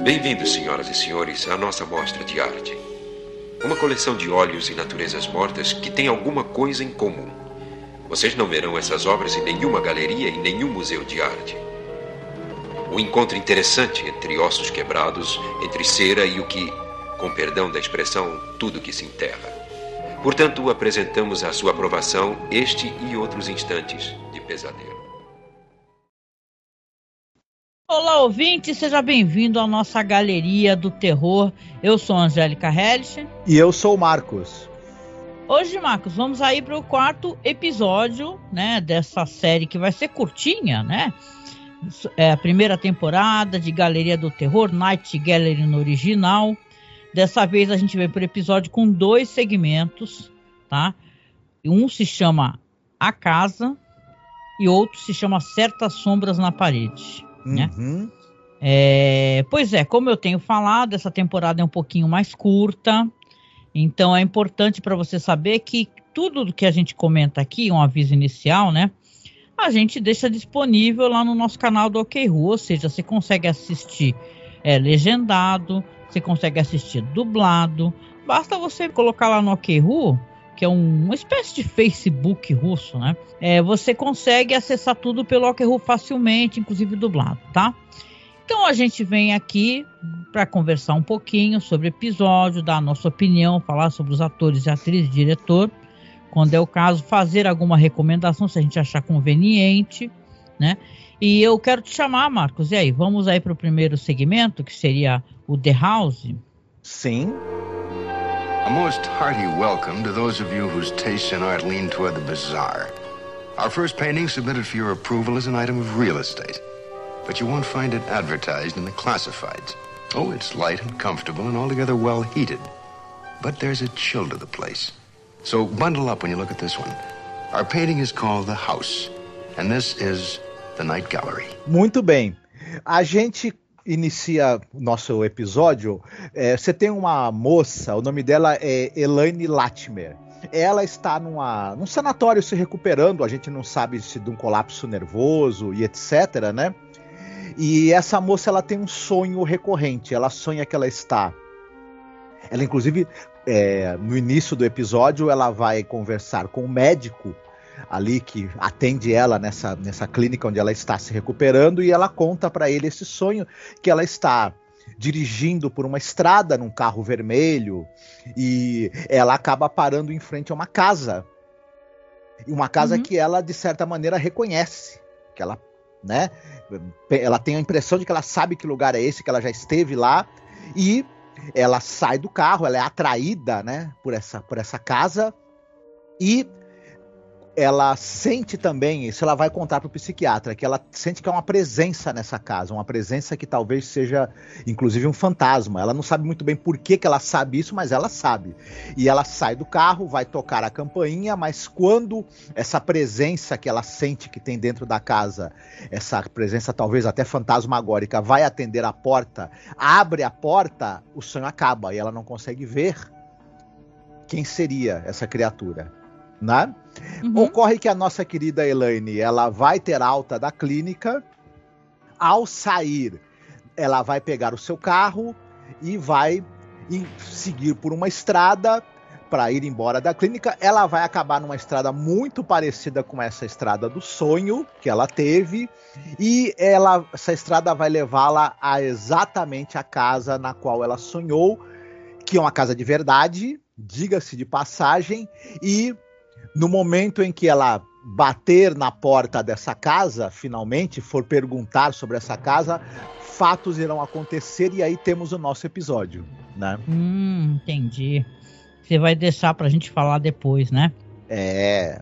Bem-vindos, senhoras e senhores, à nossa mostra de arte. Uma coleção de óleos e naturezas mortas que tem alguma coisa em comum. Vocês não verão essas obras em nenhuma galeria e nenhum museu de arte. O encontro interessante entre ossos quebrados, entre cera e o que, com perdão da expressão, tudo que se enterra. Portanto, apresentamos à sua aprovação este e outros instantes de pesadelo. Olá, ouvinte, seja bem-vindo à nossa galeria do terror. Eu sou Angélica Hellish. E eu sou o Marcos. Hoje, Marcos, vamos aí para o quarto episódio, né, dessa série que vai ser curtinha, né? É a primeira temporada de Galeria do Terror, Night Gallery no original. Dessa vez a gente vem para o episódio com dois segmentos, tá? Um se chama A Casa e outro se chama Certas Sombras na Parede, né? Uhum. É, pois é, como eu tenho falado, essa temporada é um pouquinho mais curta, então é importante para você saber que tudo do que a gente comenta aqui, um aviso inicial, né? A gente deixa disponível lá no nosso canal do OK Ru, ou seja, você consegue assistir é, legendado, você consegue assistir dublado. Basta você colocar lá no OKRU, que é um, uma espécie de Facebook russo, né? É, você consegue acessar tudo pelo OKRU facilmente, inclusive dublado, tá? Então a gente vem aqui para conversar um pouquinho sobre o episódio, dar a nossa opinião, falar sobre os atores e atrizes, diretor, quando é o caso, fazer alguma recomendação se a gente achar conveniente, né? E eu quero te chamar, Marcos. E aí, vamos aí para o primeiro segmento, que seria o The House? Sim. A most hearty welcome to those of you whose tastes in art lean toward the bizarre. Our first painting submitted for your approval is an item of real estate, but you won't find it advertised in the classifieds. Oh, it's light and comfortable and altogether well heated, but there's a chill to the place. So bundle up when you look at this one. Our painting is called The House, and this is The Night Gallery. Muito bem. A gente inicia o nosso episódio. é, você tem uma moça, o nome dela é Elaine Latimer. Ela está numa, num sanatório se recuperando, a gente não sabe se de um colapso nervoso e etc, né? E essa moça ela tem um sonho recorrente. Ela sonha que ela está. Ela, inclusive, é, no início do episódio, ela vai conversar com o médico ali que atende ela nessa, nessa clínica onde ela está se recuperando e ela conta para ele esse sonho que ela está dirigindo por uma estrada num carro vermelho e ela acaba parando em frente a uma casa. E uma casa Uhum. que ela de certa maneira reconhece, que ela, né, ela tem a impressão de que ela sabe que lugar é esse, que ela já esteve lá e ela sai do carro, ela é atraída, né, por essa por essa casa e ela sente também, isso ela vai contar pro psiquiatra, que ela sente que é uma presença nessa casa, uma presença que talvez seja, inclusive, um fantasma. Ela não sabe muito bem por que, que ela sabe isso, mas ela sabe. E ela sai do carro, vai tocar a campainha, mas quando essa presença que ela sente que tem dentro da casa, essa presença talvez até fantasmagórica, vai atender a porta, abre a porta, o sonho acaba e ela não consegue ver quem seria essa criatura, né? Uhum. Ocorre que a nossa querida Elaine, ela vai ter alta da clínica. Ao sair, ela vai pegar o seu carro e vai seguir por uma estrada para ir embora da clínica. Ela vai acabar numa estrada muito parecida com essa estrada do sonho que ela teve e ela, essa estrada vai levá-la a exatamente a casa na qual ela sonhou, que é uma casa de verdade, diga-se de passagem, e no momento em que ela bater na porta dessa casa, finalmente for perguntar sobre essa casa, fatos irão acontecer e aí temos o nosso episódio, né? Hum, entendi. Você vai deixar pra gente falar depois, né? É,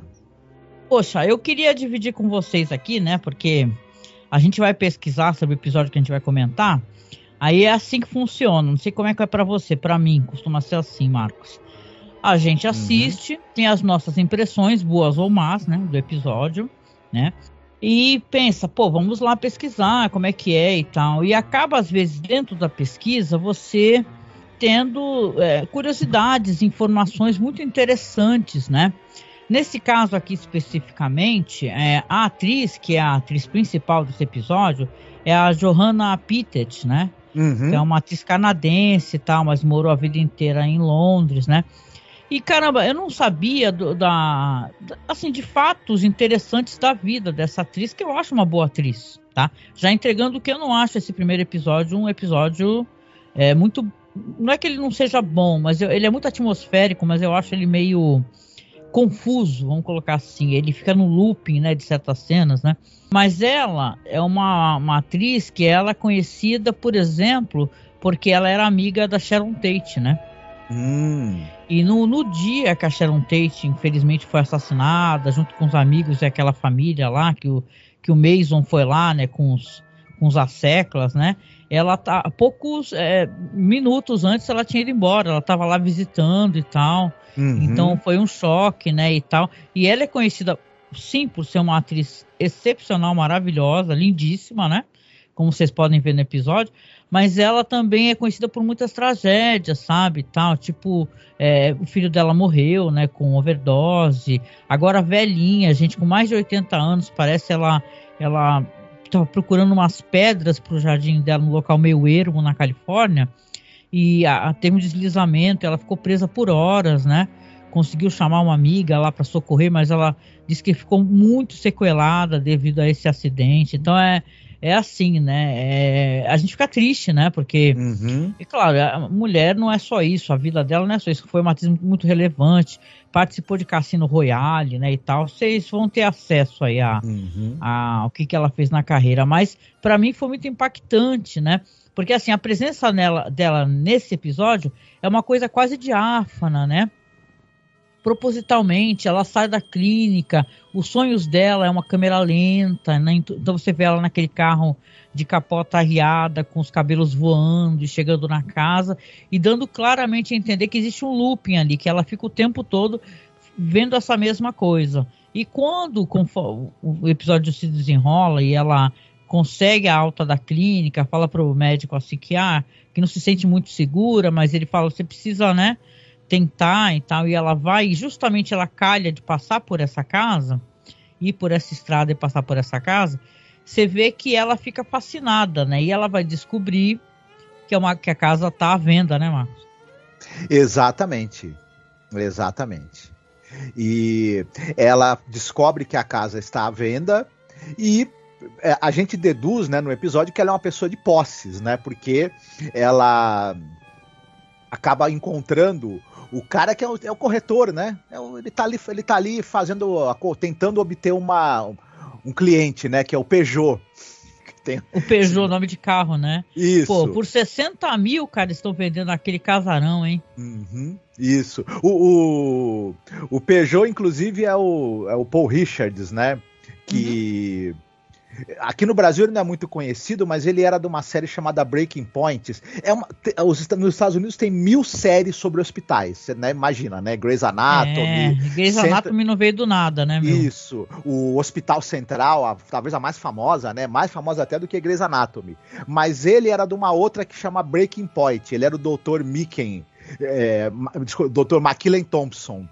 Poxa, eu queria dividir com vocês aqui, né? Porque a gente vai pesquisar sobre o episódio que a gente vai comentar. Aí é assim que funciona. Não sei como é que é pra você, pra mim costuma ser assim, Marcos. A gente assiste, tem as nossas impressões, boas ou más, né, do episódio, né? E pensa, pô, vamos lá pesquisar como é que é e tal. E acaba às vezes dentro da pesquisa você tendo é, curiosidades, informações muito interessantes, né? Nesse caso aqui especificamente, é, a atriz, que é a atriz principal desse episódio, é a Johanna Pittet, né? Uhum. é uma atriz canadense e tal, mas morou a vida inteira em Londres, né? E caramba, eu não sabia do, da, assim, de fatos interessantes da vida dessa atriz, que eu acho uma boa atriz, tá? Já entregando que eu não acho esse primeiro episódio um episódio é, muito. Não é que ele não seja bom, mas eu, ele é muito atmosférico, mas eu acho ele meio confuso, vamos colocar assim. Ele fica no looping, né, de certas cenas, né? Mas ela é uma, uma atriz que ela é conhecida, por exemplo, porque ela era amiga da Sharon Tate, né? Hum. E no, no dia que a Sharon Tate, infelizmente, foi assassinada, junto com os amigos e aquela família lá, que o, que o Mason foi lá, né, com os, com os asseclas, né? Ela tá poucos é, minutos antes ela tinha ido embora, ela estava lá visitando e tal. Uhum. Então foi um choque, né, e tal. E ela é conhecida sim por ser uma atriz excepcional, maravilhosa, lindíssima, né? Como vocês podem ver no episódio, mas ela também é conhecida por muitas tragédias, sabe? Tal, tipo, é, o filho dela morreu, né, com overdose. Agora velhinha, gente com mais de 80 anos, parece ela ela estava procurando umas pedras para o jardim dela, num local meio ermo na Califórnia, e a, a, teve um deslizamento, ela ficou presa por horas, né? Conseguiu chamar uma amiga lá para socorrer, mas ela disse que ficou muito sequelada devido a esse acidente. Então é, é assim, né? É, a gente fica triste, né? Porque, uhum. e claro, a mulher não é só isso, a vida dela não é só isso. Foi uma atriz muito relevante, participou de Cassino Royale, né? E tal. Vocês vão ter acesso aí a, uhum. a, ao que, que ela fez na carreira. Mas, para mim, foi muito impactante, né? Porque, assim, a presença nela, dela nesse episódio é uma coisa quase diáfana, né? Propositalmente, ela sai da clínica, os sonhos dela é uma câmera lenta, né? então você vê ela naquele carro de capota arriada, com os cabelos voando e chegando na casa, e dando claramente a entender que existe um looping ali, que ela fica o tempo todo vendo essa mesma coisa. E quando o episódio se desenrola e ela consegue a alta da clínica, fala para o médico assim que, que não se sente muito segura, mas ele fala, você precisa, né, tentar e tal, e ela vai, e justamente ela calha de passar por essa casa, ir por essa estrada e passar por essa casa, você vê que ela fica fascinada, né? E ela vai descobrir que, é uma, que a casa está à venda, né, Marcos? Exatamente. Exatamente. E ela descobre que a casa está à venda e é, a gente deduz, né, no episódio que ela é uma pessoa de posses, né? Porque ela acaba encontrando o cara que é o, é o corretor, né? É o, ele, tá ali, ele tá ali fazendo, tentando obter uma, um cliente, né? Que é o Peugeot. Tem... O Peugeot, nome de carro, né? Isso. Pô, por 60 mil, cara, estão vendendo aquele casarão, hein? Uhum, isso. O, o, o, Peugeot, inclusive, é o, é o Paul Richards, né? Que. Uhum Aqui no Brasil ele não é muito conhecido, mas ele era de uma série chamada Breaking Point. É uma, os, nos Estados Unidos tem mil séries sobre hospitais, você né, imagina, né? Grey's Anatomy. É, Grey's Anatomy não veio do nada, né, meu? Isso. O Hospital Central, a, talvez a mais famosa, né? Mais famosa até do que Grey's Anatomy. Mas ele era de uma outra que chama Breaking Point. Ele era o Dr. Micken, é, Dr. McKillen Thompson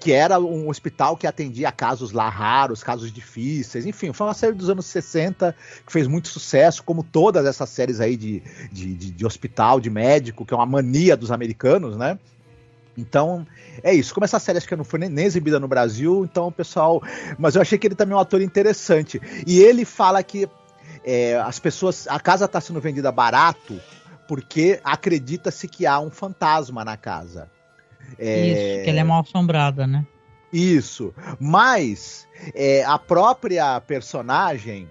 que era um hospital que atendia casos lá raros, casos difíceis, enfim, foi uma série dos anos 60 que fez muito sucesso, como todas essas séries aí de, de, de, de hospital, de médico, que é uma mania dos americanos, né? Então, é isso. Como essa série acho que não foi nem, nem, exibida no Brasil, então o pessoal. Mas eu achei que ele também é um ator interessante. E ele fala que é, as pessoas. A casa está sendo vendida barato porque acredita-se que há um fantasma na casa. É... Isso, que ela é mal assombrada, né? Isso. Mas é, a própria personagem,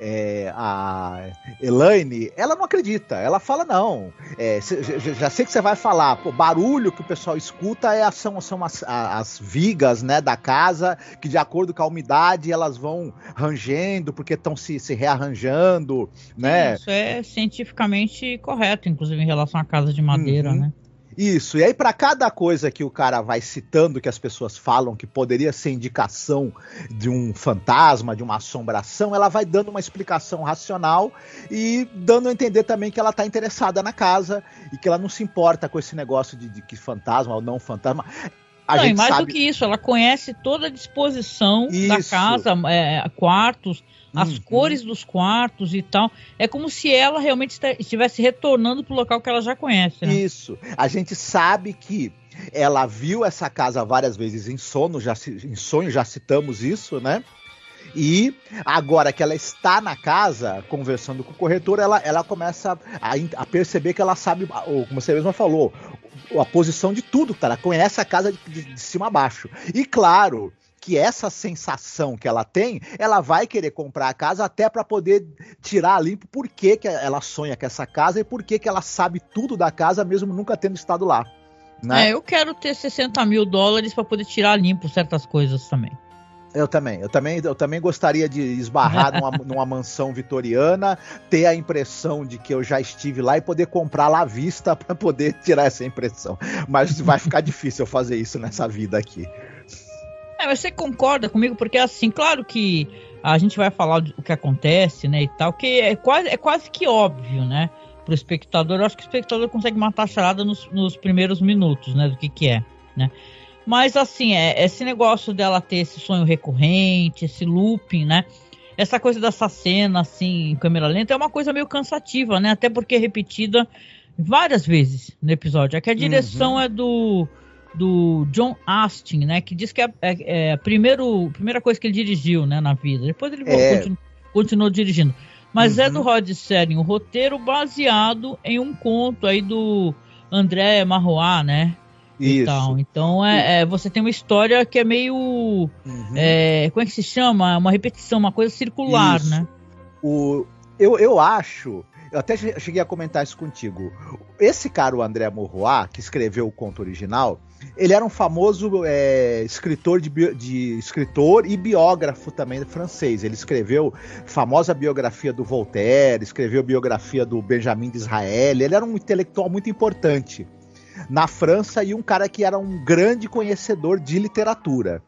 é, a Elaine, ela não acredita. Ela fala, não. É, cê, já sei que você vai falar. O barulho que o pessoal escuta é, são, são as, as vigas né, da casa, que de acordo com a umidade elas vão rangendo, porque estão se, se rearranjando. Né? Isso é cientificamente correto, inclusive em relação à casa de madeira, uhum. né? Isso, e aí para cada coisa que o cara vai citando que as pessoas falam que poderia ser indicação de um fantasma, de uma assombração, ela vai dando uma explicação racional e dando a entender também que ela tá interessada na casa e que ela não se importa com esse negócio de, de que fantasma ou não fantasma. A Não, e mais sabe... do que isso, ela conhece toda a disposição isso. da casa, é, quartos, as uhum. cores dos quartos e tal. É como se ela realmente estivesse retornando para o local que ela já conhece. Né? Isso. A gente sabe que ela viu essa casa várias vezes em sono, já em sonho já citamos isso, né? E agora que ela está na casa, conversando com o corretor, ela, ela começa a, a perceber que ela sabe, ou como você mesma falou, a posição de tudo? Ela conhece a casa de, de, de cima a baixo. E claro, que essa sensação que ela tem, ela vai querer comprar a casa até para poder tirar limpo por que, que ela sonha com essa casa e por que, que ela sabe tudo da casa, mesmo nunca tendo estado lá. Né? É, eu quero ter 60 mil dólares para poder tirar limpo certas coisas também. Eu também, eu também, eu também gostaria de esbarrar numa, numa, mansão vitoriana, ter a impressão de que eu já estive lá e poder comprar lá à vista para poder tirar essa impressão. Mas vai ficar difícil eu fazer isso nessa vida aqui. É, você concorda comigo? Porque assim, claro que a gente vai falar o que acontece, né, e tal, que é quase, é quase que óbvio, né? Pro espectador, eu acho que o espectador consegue matar a charada nos, nos primeiros minutos, né, do que que é, né? Mas assim, é, esse negócio dela ter esse sonho recorrente, esse looping, né? Essa coisa dessa cena, assim, em câmera lenta, é uma coisa meio cansativa, né? Até porque é repetida várias vezes no episódio. Aqui a direção uhum. é do, do John Astin, né? Que diz que é, é, é, a primeiro, primeira coisa que ele dirigiu, né, na vida. Depois ele é... continuou, continuou, dirigindo. Mas uhum. é do uhum. Rod Serling, o roteiro baseado em um conto aí do André Marroá, né? Isso. Tal. Então é, é, você tem uma história que é meio. Uhum. É, como é que se chama? Uma repetição, uma coisa circular, isso. né? O, eu, eu acho. Eu até cheguei a comentar isso contigo. Esse cara, o André Morrois, que escreveu o conto original, ele era um famoso é, escritor de, de, escritor e biógrafo também francês. Ele escreveu famosa biografia do Voltaire, escreveu biografia do Benjamin de Israel. Ele era um intelectual muito importante na França e um cara que era um grande conhecedor de literatura.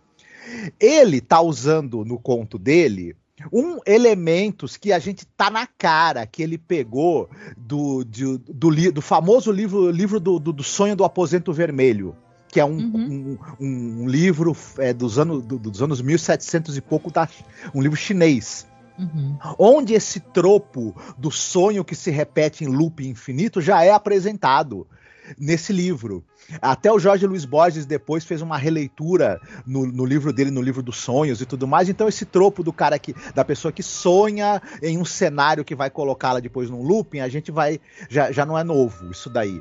Ele tá usando no conto dele um elementos que a gente tá na cara que ele pegou do, do, do, do famoso livro, livro do, do, sonho do aposento vermelho que é um, uhum. um, um, livro é, dos, anos, do, dos anos 1700 e pouco, da, um livro chinês. Uhum. Onde esse tropo do sonho que se repete em loop infinito já é apresentado nesse livro. Até o Jorge Luiz Borges depois fez uma releitura no, no, livro dele, no livro dos sonhos e tudo mais. Então esse tropo do cara que da pessoa que sonha em um cenário que vai colocá-la depois num looping, a gente vai já, já não é novo isso daí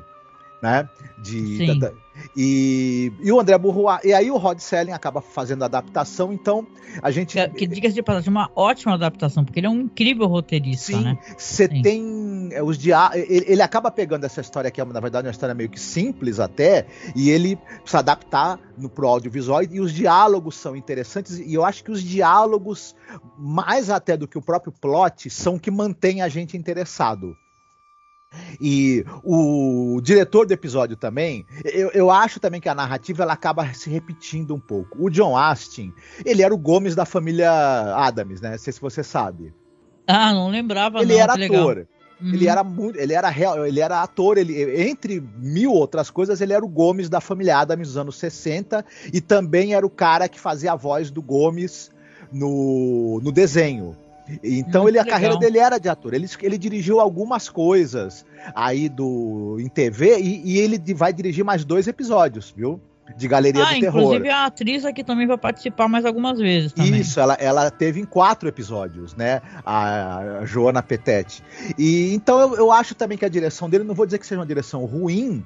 né? De, da, da, e, e o André Bourrois, e aí o Rod Selling acaba fazendo a adaptação, então a gente. Que, que diga-se de passagem, uma ótima adaptação, porque ele é um incrível roteirista, sim, né? Você tem é, os dia ele, ele, acaba pegando essa história que é, na verdade, uma história meio que simples até, e ele precisa adaptar no, pro audiovisual, e os diálogos são interessantes, e eu acho que os diálogos, mais até do que o próprio plot, são que mantém a gente interessado. E o diretor do episódio também, eu, eu acho também que a narrativa ela acaba se repetindo um pouco. O John Astin, ele era o Gomes da família Adams, né? Não sei se você sabe. Ah, não lembrava. Ele não, era ator. Uhum. Ele era muito, ele era real, ele era ator, ele entre mil outras coisas, ele era o Gomes da família Adams dos anos 60 e também era o cara que fazia a voz do Gomes no, no desenho. Então Muito ele, a legal. carreira dele era de ator. Ele, ele dirigiu algumas coisas aí do em TV e, e ele vai dirigir mais dois episódios, viu? De Galeria ah, do Terror. Inclusive a atriz aqui também vai participar mais algumas vezes. Também. Isso, ela, ela teve em quatro episódios, né? A, a Joana Petete. E então eu, eu, acho também que a direção dele, não vou dizer que seja uma direção ruim,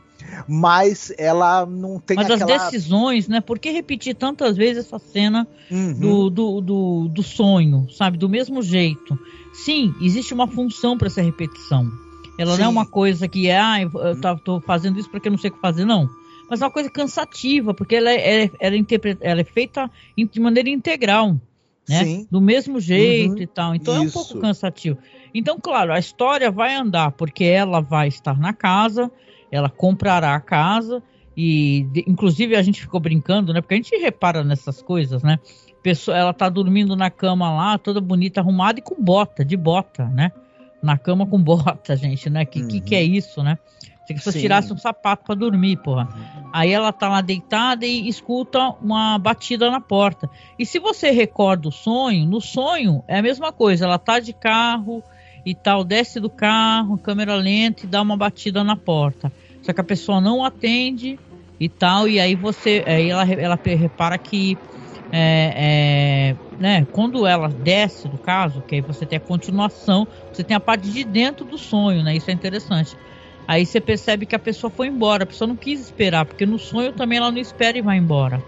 mas ela não tem mas aquela... as decisões, né? Por que repetir tantas vezes essa cena uhum. do, do, do, do sonho, sabe? Do mesmo jeito. Sim, existe uma função para essa repetição. Ela Sim. não é uma coisa que é, ah, eu tô fazendo isso porque eu não sei o que fazer, não mas é uma coisa cansativa, porque ela é, é ela, é, ela é feita de maneira integral, né? Sim. Do mesmo jeito uhum. e tal. Então Isso. é um pouco cansativo. Então, claro, a história vai andar, porque ela vai estar na casa, ela comprará a casa, e de, inclusive a gente ficou brincando, né? Porque a gente repara nessas coisas, né? Pessoa, ela tá dormindo na cama lá, toda bonita, arrumada e com bota, de bota, né? Na cama com bota, gente, né? Que, uhum. que, que é uhum. isso, né? Se você tirasse um sapato para dormir, porra. Aí ela tá lá deitada e escuta uma batida na porta. E se você recorda o sonho, no sonho é a mesma coisa. Ela tá de carro e tal, desce do carro, câmera lenta e dá uma batida na porta. Só que a pessoa não atende e tal, e aí você, aí ela, ela repara que é, é, né, quando ela desce do caso, que aí você tem a continuação, você tem a parte de dentro do sonho, né? Isso é interessante. Aí você percebe que a pessoa foi embora, a pessoa não quis esperar, porque no sonho também ela não espera e vai embora.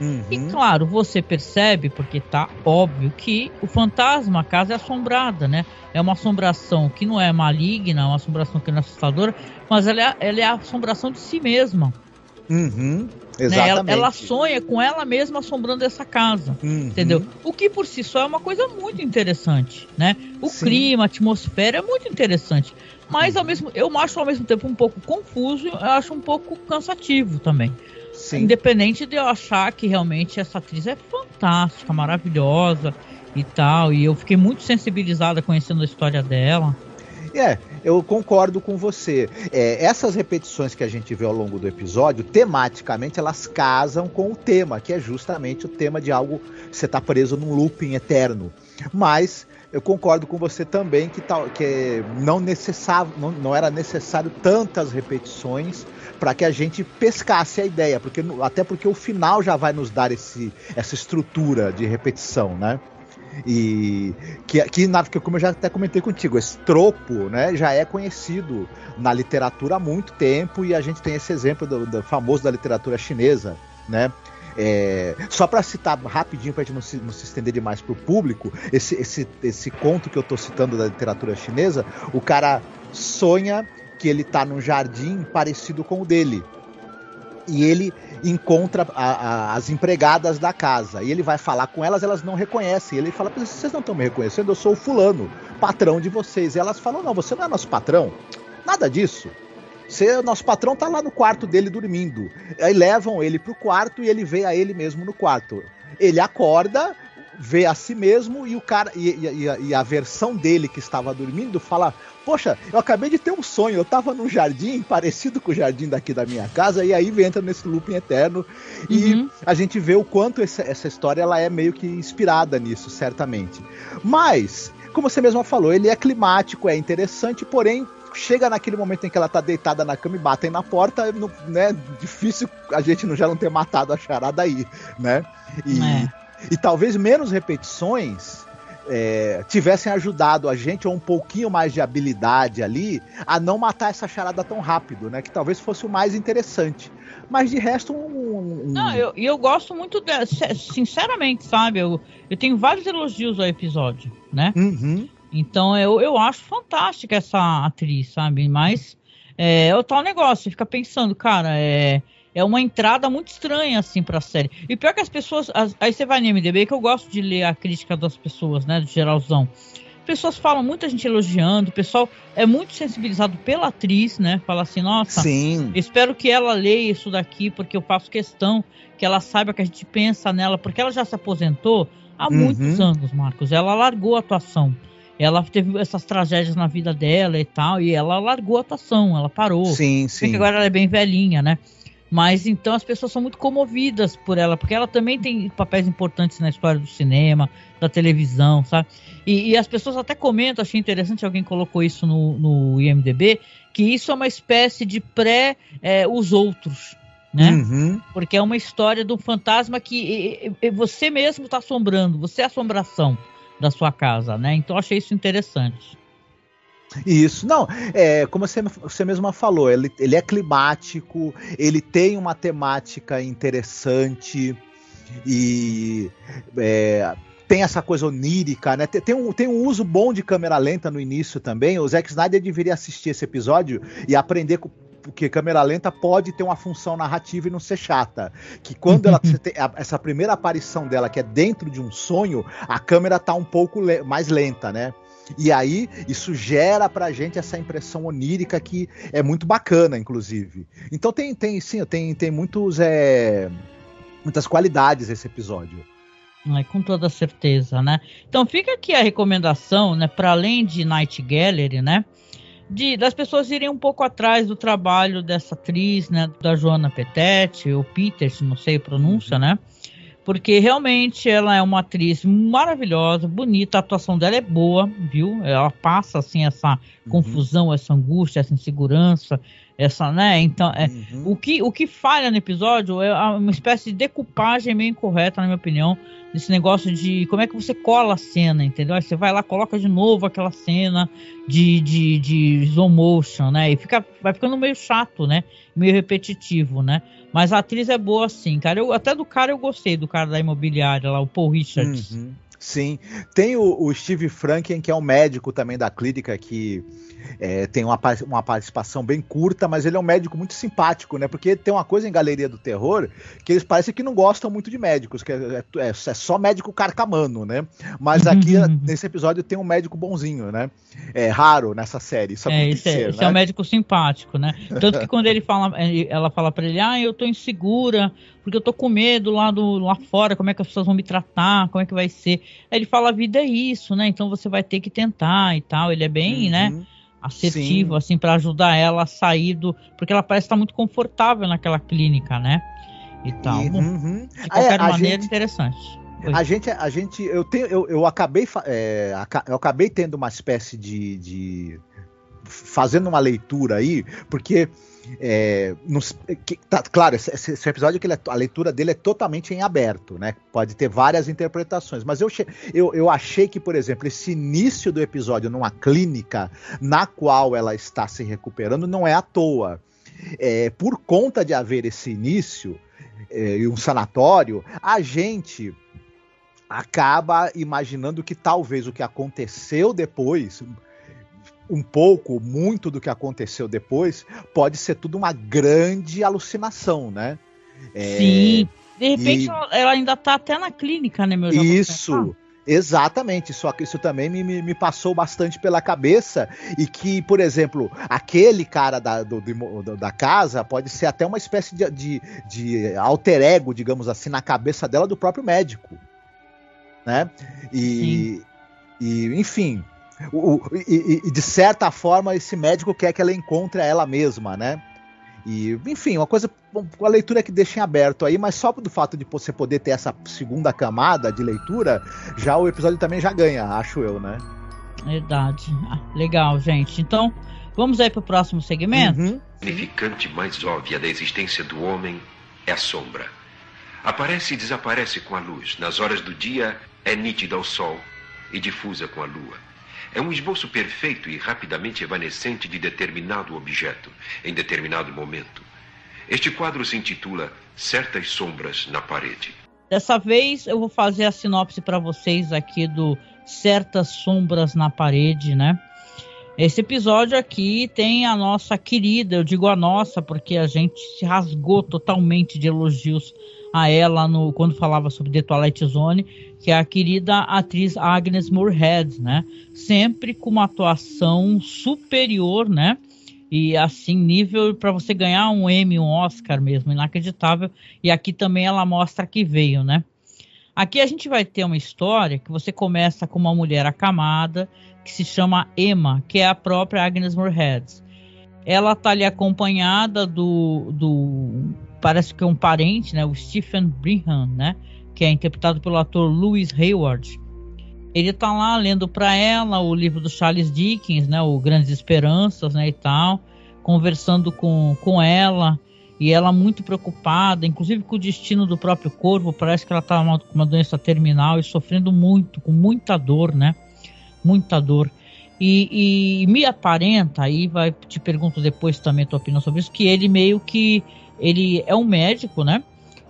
Uhum. E claro, você percebe, porque tá óbvio, que o fantasma, a casa é assombrada, né? É uma assombração que não é maligna, é uma assombração que não é assustadora, mas ela é, ela é a assombração de si mesma. Uhum. Exatamente. Né? Ela, ela, sonha com ela mesma assombrando essa casa, uhum. entendeu? O que por si só é uma coisa muito interessante, né? O Sim. clima, a atmosfera é muito interessante, mas ao mesmo, eu acho ao mesmo tempo um pouco confuso, eu acho um pouco cansativo também. Sim. Independente de eu achar que realmente essa atriz é fantástica, maravilhosa e tal, e eu fiquei muito sensibilizada conhecendo a história dela. É, eu concordo com você. É, essas repetições que a gente vê ao longo do episódio, tematicamente, elas casam com o tema, que é justamente o tema de algo você está preso num looping eterno. Mas eu concordo com você também que, tal, que não, não, não era necessário tantas repetições para que a gente pescasse a ideia, porque até porque o final já vai nos dar esse, essa estrutura de repetição, né? E que, que, que, como eu já até comentei contigo, esse tropo né, já é conhecido na literatura há muito tempo e a gente tem esse exemplo do, do famoso da literatura chinesa, né? É, só para citar rapidinho, para gente não se, não se estender demais para o público, esse, esse, esse conto que eu estou citando da literatura chinesa, o cara sonha que ele está num jardim parecido com o dele. E ele encontra a, a, as empregadas da casa. E ele vai falar com elas, elas não reconhecem. Ele fala: vocês não estão me reconhecendo, eu sou o fulano, patrão de vocês. E elas falam: não, você não é nosso patrão. Nada disso. Você, nosso patrão tá lá no quarto dele dormindo. Aí levam ele pro quarto e ele vê a ele mesmo no quarto. Ele acorda, vê a si mesmo e o cara e, e, e, a versão dele que estava dormindo fala: Poxa, eu acabei de ter um sonho, eu tava num jardim parecido com o jardim daqui da minha casa, e aí entra nesse looping eterno. E uhum. a gente vê o quanto essa, essa história ela é meio que inspirada nisso, certamente. Mas, como você mesma falou, ele é climático, é interessante, porém chega naquele momento em que ela tá deitada na cama e batem na porta, né? Difícil a gente não, já não ter matado a charada aí, né? E, é. e talvez menos repetições é, tivessem ajudado a gente, ou um pouquinho mais de habilidade ali, a não matar essa charada tão rápido, né? Que talvez fosse o mais interessante. Mas de resto, um. um... Não, eu, eu gosto muito, de, sinceramente, sabe? Eu, eu tenho vários elogios ao episódio, né? Uhum. Então eu, eu acho fantástica essa atriz, sabe? Mas é, é o tal negócio, você fica pensando, cara, é é uma entrada muito estranha, assim, pra série. E pior que as pessoas. As, aí você vai no MDB, que eu gosto de ler a crítica das pessoas, né? Do geralzão. Pessoas falam, muita gente elogiando, o pessoal é muito sensibilizado pela atriz, né? Fala assim, nossa, Sim. espero que ela leia isso daqui, porque eu faço questão que ela saiba que a gente pensa nela, porque ela já se aposentou há uhum. muitos anos, Marcos. Ela largou a atuação. Ela teve essas tragédias na vida dela e tal, e ela largou a atuação, ela parou. Sim, sim. Porque agora ela é bem velhinha, né? Mas então as pessoas são muito comovidas por ela, porque ela também tem papéis importantes na história do cinema, da televisão, sabe? E, e as pessoas até comentam, achei interessante, alguém colocou isso no, no IMDB, que isso é uma espécie de pré é, os outros, né? Uhum. Porque é uma história do fantasma que e, e você mesmo está assombrando, você é assombração da sua casa, né? Então achei isso interessante. Isso, não, é, como você, você mesma falou, ele, ele é climático, ele tem uma temática interessante e é, tem essa coisa onírica, né? Tem, tem, um, tem um uso bom de câmera lenta no início também. O Zack Snyder deveria assistir esse episódio e aprender porque câmera lenta pode ter uma função narrativa e não ser chata. Que quando ela essa primeira aparição dela, que é dentro de um sonho, a câmera tá um pouco le mais lenta, né? E aí, isso gera pra gente essa impressão onírica que é muito bacana, inclusive. Então tem, tem sim, tem, tem muitos, é, muitas qualidades esse episódio. É, com toda certeza, né? Então fica aqui a recomendação, né? Para além de Night Gallery, né? De, das pessoas irem um pouco atrás do trabalho dessa atriz, né, da Joana Petete, ou Peters, não sei a pronúncia, né? Porque realmente ela é uma atriz maravilhosa, bonita, a atuação dela é boa, viu? Ela passa assim essa uhum. confusão, essa angústia, essa insegurança, essa, né? Então, é, uhum. o, que, o que falha no episódio é uma espécie de decupagem meio incorreta, na minha opinião, desse negócio de como é que você cola a cena, entendeu? Aí você vai lá, coloca de novo aquela cena de, de, de slow motion, né? E fica, vai ficando meio chato, né? Meio repetitivo, né? Mas a atriz é boa sim, cara. Eu, até do cara eu gostei, do cara da imobiliária lá, o Paul Richards. Uhum. Sim. Tem o, o, Steve Franken, que é um médico também da clínica, que é, tem uma, uma participação bem curta, mas ele é um médico muito simpático, né? Porque tem uma coisa em Galeria do Terror que eles parecem que não gostam muito de médicos, que é, é, é só médico carcamano, né? Mas aqui, nesse episódio, tem um médico bonzinho, né? É raro nessa série. Isso é, esse, é, esse né? é um médico simpático, né? Tanto que quando ele fala, ela fala para ele, ah, eu tô insegura, porque eu tô com medo lá, do, lá fora, como é que as pessoas vão me tratar, como é que vai ser. Aí ele fala, a vida é isso, né? Então você vai ter que tentar e tal. Ele é bem, né, uhum. né? Assertivo, Sim. assim, para ajudar ela a sair do. Porque ela parece estar muito confortável naquela clínica, né? E tal. E, uhum. De qualquer é, maneira, gente... interessante. A gente, a gente, eu tenho, eu, eu acabei, é, eu acabei tendo uma espécie de, de, fazendo uma leitura aí, porque é, que, tá, claro, esse, esse episódio que é, a leitura dele é totalmente em aberto, né? Pode ter várias interpretações, mas eu, eu, eu achei que, por exemplo, esse início do episódio numa clínica na qual ela está se recuperando não é à toa. É, por conta de haver esse início é, e um sanatório, a gente acaba imaginando que talvez o que aconteceu depois um pouco, muito do que aconteceu depois, pode ser tudo uma grande alucinação, né? É, Sim. De repente e... ela ainda tá até na clínica, né, meu Isso. Exatamente, só que isso também me, me, me, passou bastante pela cabeça e que, por exemplo, aquele cara da, do, do, da casa pode ser até uma espécie de, de, de, alter ego, digamos assim, na cabeça dela do próprio médico, né? E, e enfim, o, e, e, de certa forma esse médico quer que ela encontre ela mesma, né? E, enfim, uma coisa, uma leitura que deixa em aberto aí, mas só do fato de você poder ter essa segunda camada de leitura, já o episódio também já ganha, acho eu, né? Verdade. Ah, legal, gente. Então, vamos aí para o próximo segmento? Uhum. A significante mais óbvia da existência do homem é a sombra. Aparece e desaparece com a luz. Nas horas do dia é nítida ao sol e difusa com a lua. É um esboço perfeito e rapidamente evanescente de determinado objeto, em determinado momento. Este quadro se intitula Certas Sombras na Parede. Dessa vez eu vou fazer a sinopse para vocês aqui do Certas Sombras na Parede, né? Esse episódio aqui tem a nossa querida, eu digo a nossa porque a gente se rasgou totalmente de elogios a ela no, quando falava sobre The Twilight Zone, que é a querida atriz Agnes Moorehead, né? Sempre com uma atuação superior, né? E assim, nível para você ganhar um Emmy, um Oscar mesmo, inacreditável. E aqui também ela mostra que veio, né? Aqui a gente vai ter uma história que você começa com uma mulher acamada que se chama Emma, que é a própria Agnes Moorehead. Ela tá ali acompanhada do, do parece que é um parente, né? O Stephen Brigham, né? Que é interpretado pelo ator Louis Hayward. Ele tá lá lendo para ela o livro do Charles Dickens, né? O Grandes Esperanças, né? E tal, conversando com, com ela e ela muito preocupada, inclusive com o destino do próprio corpo. Parece que ela tá com uma doença terminal e sofrendo muito, com muita dor, né? Muita dor. E, e, me aparenta, aí vai te pergunto depois também a tua opinião sobre isso, que ele meio que ele é um médico, né?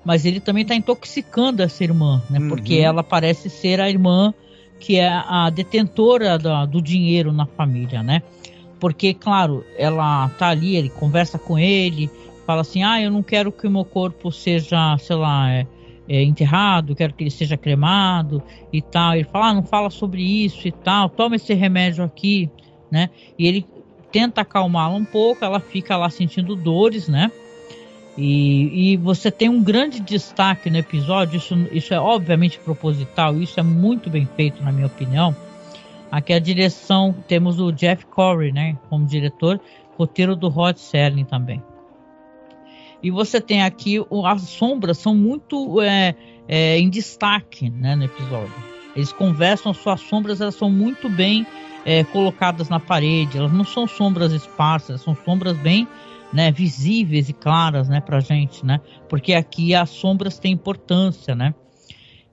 Mas ele também está intoxicando essa irmã, né? Uhum. Porque ela parece ser a irmã que é a detentora do, do dinheiro na família, né? Porque, claro, ela tá ali, ele conversa com ele, fala assim: ah, eu não quero que o meu corpo seja, sei lá, é, é, enterrado, quero que ele seja cremado e tal. Ele fala: ah, não fala sobre isso e tal, toma esse remédio aqui, né? E ele tenta acalmá-la um pouco, ela fica lá sentindo dores, né? E, e, você tem um grande destaque no episódio, isso, isso é obviamente proposital, isso é muito bem feito, na minha opinião. Aqui a direção, temos o Jeff Corey, né, como diretor, roteiro do Rod Serling também. E você tem aqui as sombras são muito é, é, em destaque né, no episódio. Eles conversam, suas sombras elas são muito bem é, colocadas na parede. Elas não são sombras esparsas, são sombras bem né, visíveis e claras né, para gente, né? Porque aqui as sombras têm importância, né?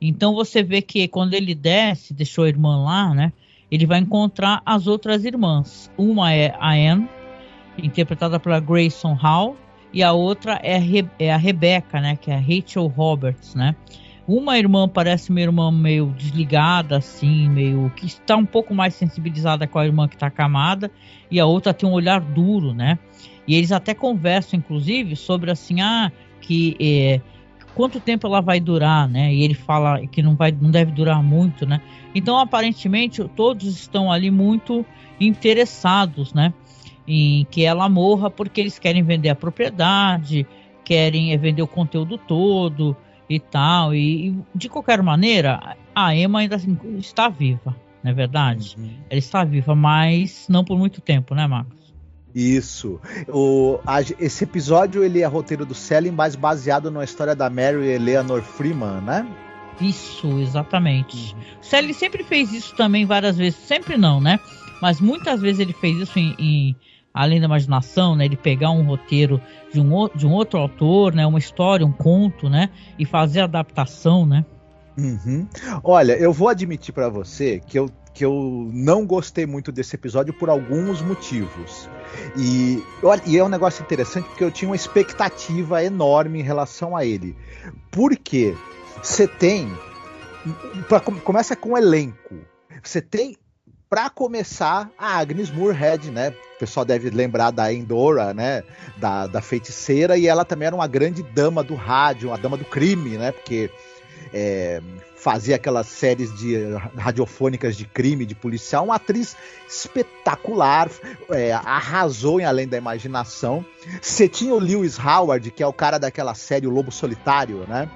Então você vê que quando ele desce, deixou a irmã lá, né? Ele vai encontrar as outras irmãs. Uma é a Anne, interpretada pela Grayson Hall, e a outra é a, Re é a Rebecca, né? Que é a Rachel Roberts, né? Uma irmã parece uma irmã meio desligada, assim, meio que está um pouco mais sensibilizada com a irmã que está camada, e a outra tem um olhar duro, né? E eles até conversam, inclusive, sobre assim, ah, que é, quanto tempo ela vai durar, né? E ele fala que não vai, não deve durar muito, né? Então, aparentemente, todos estão ali muito interessados, né? em que ela morra porque eles querem vender a propriedade, querem vender o conteúdo todo e tal. E, e de qualquer maneira, a Emma ainda assim, está viva, não é verdade? Uhum. Ela está viva, mas não por muito tempo, né, Marcos? Isso. O, a, esse episódio ele é roteiro do Selling, mas baseado na história da Mary Eleanor Freeman, né? Isso, exatamente. Uhum. O Selling sempre fez isso também várias vezes, sempre não, né? Mas muitas vezes ele fez isso em, em além da imaginação, né, ele pegar um roteiro de um, de um outro autor, né, uma história, um conto, né, e fazer adaptação, né? Uhum. Olha, eu vou admitir para você que eu, que eu não gostei muito desse episódio por alguns motivos. E, e é um negócio interessante porque eu tinha uma expectativa enorme em relação a ele. Porque você tem. Pra, começa com o elenco. Você tem para começar, a Agnes Moorehead, né? O pessoal deve lembrar da Endora, né? Da, da feiticeira, e ela também era uma grande dama do rádio, uma dama do crime, né? Porque é, fazia aquelas séries de radiofônicas de crime, de policial, uma atriz espetacular, é, arrasou em Além da Imaginação. Você tinha o Lewis Howard, que é o cara daquela série O Lobo Solitário, né?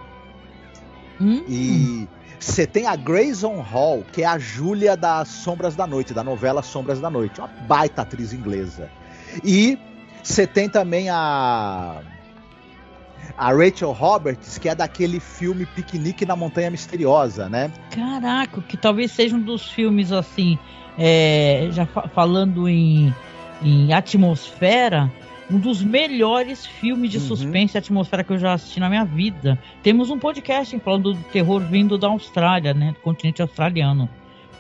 Hum. E você tem a Grayson Hall, que é a Júlia das Sombras da Noite, da novela Sombras da Noite, uma baita atriz inglesa. E você tem também a a Rachel Roberts, que é daquele filme Piquenique na Montanha Misteriosa, né? Caraca, que talvez seja um dos filmes assim, é, já fa falando em, em atmosfera, um dos melhores filmes de uhum. suspense e atmosfera que eu já assisti na minha vida. Temos um podcast falando do terror vindo da Austrália, né? Do continente australiano.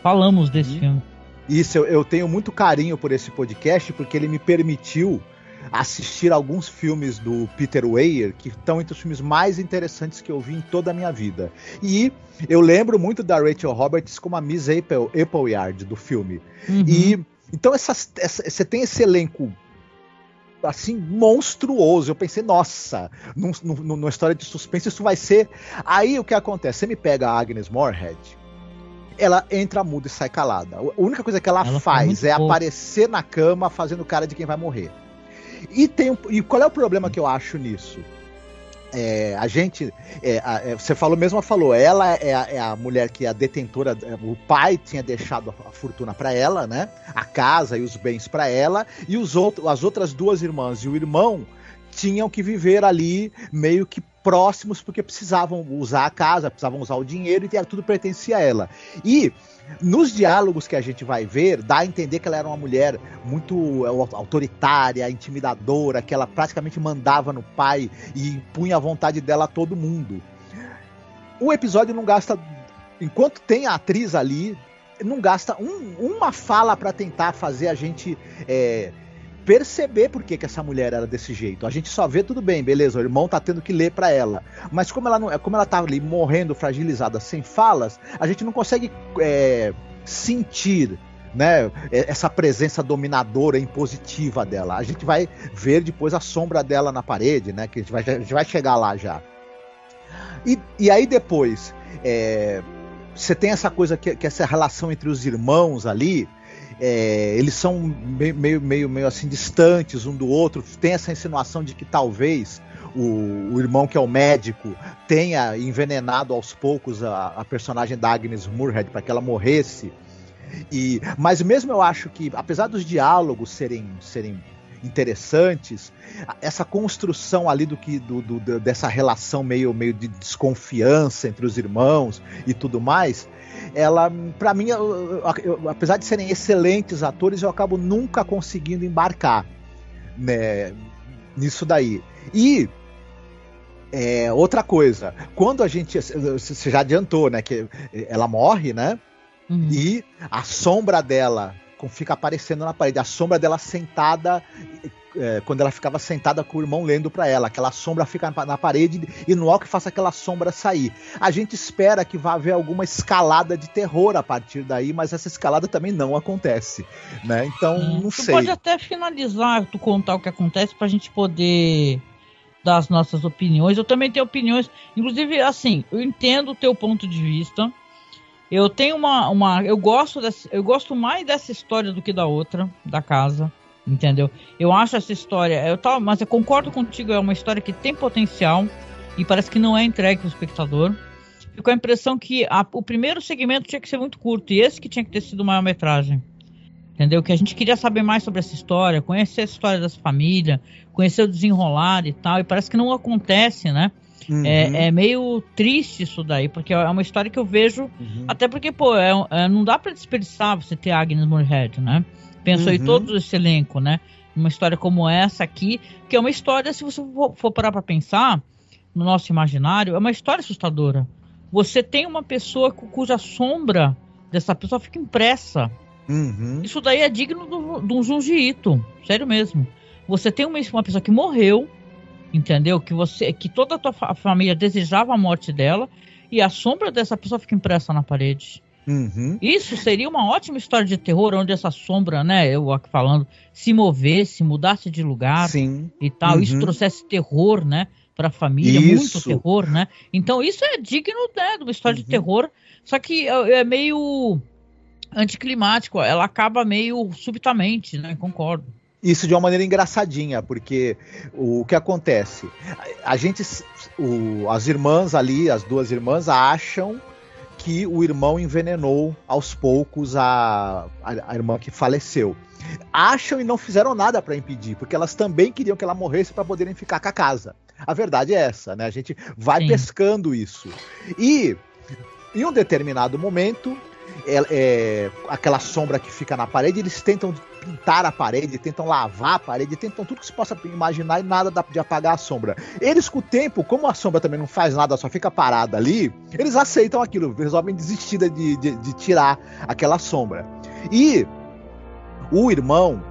Falamos desse uhum. filme. Isso, eu, eu, tenho muito carinho por esse podcast, porque ele me permitiu assistir alguns filmes do Peter Weir, que estão entre os filmes mais interessantes que eu vi em toda a minha vida. E eu lembro muito da Rachel Roberts como a Miss Apple, Appleyard do filme. Uhum. E então essas, essa, você tem esse elenco assim, monstruoso. Eu pensei, nossa, num, num, numa história de suspense isso vai ser. Aí o que acontece? Você me pega a Agnes Moorehead, ela entra muda e sai calada. A única coisa que ela, ela faz é pouco. aparecer na cama fazendo cara de quem vai morrer. E, tem e qual é o problema que eu acho nisso? É, a gente, é, a, é, você falou mesmo, falou, ela é a, é a, mulher que é a detentora, o pai tinha deixado a, fortuna para ela, né? A casa e os bens para ela, e os outros, as outras duas irmãs e o irmão tinham que viver ali meio que próximos porque precisavam usar a casa, precisavam usar o dinheiro e tudo pertencia a ela. E nos diálogos que a gente vai ver, dá a entender que ela era uma mulher muito é, autoritária, intimidadora, que ela praticamente mandava no pai e impunha a vontade dela a todo mundo. O episódio não gasta. Enquanto tem a atriz ali, não gasta um, uma fala para tentar fazer a gente. É, perceber por que, que essa mulher era desse jeito. A gente só vê tudo bem, beleza, o irmão tá tendo que ler para ela. Mas como ela não, como ela tá ali morrendo, fragilizada, sem falas, a gente não consegue é, sentir né, essa presença dominadora, impositiva dela. A gente vai ver depois a sombra dela na parede, né? Que a gente vai, a gente vai chegar lá já. E, e aí depois, é, você tem essa coisa que, que essa relação entre os irmãos ali, é, eles são meio, meio, meio, meio assim distantes um do outro. Tem essa insinuação de que talvez o, o irmão que é o médico tenha envenenado aos poucos a, a personagem da Agnes Moorehead para que ela morresse E, mas mesmo eu acho que, apesar dos diálogos serem, serem interessantes, essa construção ali do que do, do, dessa relação meio, meio de desconfiança entre os irmãos e tudo mais, ela, para mim, eu, eu, apesar de serem excelentes atores, eu acabo nunca conseguindo embarcar né, nisso daí. E é, outra coisa, quando a gente. Você já adiantou, né? Que ela morre, né? Uhum. E a sombra dela fica aparecendo na parede. A sombra dela sentada, é, quando ela ficava sentada com o irmão lendo para ela. Aquela sombra fica na parede e no alto faça aquela sombra sair. A gente espera que vá haver alguma escalada de terror a partir daí, mas essa escalada também não acontece, né? Então, hum, não tu sei. pode até finalizar, tu contar o que acontece pra gente poder dar as nossas opiniões. Eu também tenho opiniões, inclusive, assim, eu entendo o teu ponto de vista. Eu tenho uma, uma eu gosto desse, eu gosto mais dessa história do que da outra, da casa, entendeu? Eu acho essa história, eu tava, mas eu concordo contigo, é uma história que tem potencial e parece que não é entregue para o espectador. Ficou a impressão que a, o primeiro segmento tinha que ser muito curto e esse que tinha que ter sido maior metragem. Entendeu? Que a gente queria saber mais sobre essa história, conhecer a história dessa família, conhecer o desenrolar e tal, e parece que não acontece, né? Uhum. É, é, meio triste isso daí, porque é uma história que eu vejo. Uhum. Até porque, pô, é, é, não dá para desperdiçar você ter Agnes Moorehead, né? Pensou uhum. em todo esse elenco, né? Uma história como essa aqui, que é uma história, se você for, for parar pra pensar, no nosso imaginário, é uma história assustadora. Você tem uma pessoa cuja sombra dessa pessoa fica impressa Uhum. Isso daí é digno de um Junji Ito, sério mesmo. Você tem uma, uma pessoa que morreu, entendeu? Que você, que toda a tua fa família desejava a morte dela e a sombra dessa pessoa fica impressa na parede. Uhum. Isso seria uma ótima história de terror, onde essa sombra, né, eu aqui falando, se movesse, mudasse de lugar Sim. e tal. Uhum. Isso trouxesse terror, né, para a família, isso. muito terror, né? Então isso é digno, né, de uma história uhum. de terror. Só que é, é meio anticlimático, ela acaba meio subitamente, né? Concordo. Isso de uma maneira engraçadinha, porque o, que acontece? A gente, o, as irmãs ali, as duas irmãs, acham que o irmão envenenou aos poucos a, a, a irmã que faleceu. Acham e não fizeram nada para impedir, porque elas também queriam que ela morresse para poderem ficar com a casa. A verdade é essa, né? A gente vai Sim. pescando isso. E em um determinado momento, é, é, aquela sombra que fica na parede, eles tentam pintar a parede, tentam lavar a parede, tentam tudo que se possa imaginar e nada dá de apagar a sombra. Eles, com o tempo, como a sombra também não faz nada, só fica parada ali, eles aceitam aquilo, resolvem desistir de, de, de tirar aquela sombra. E o irmão,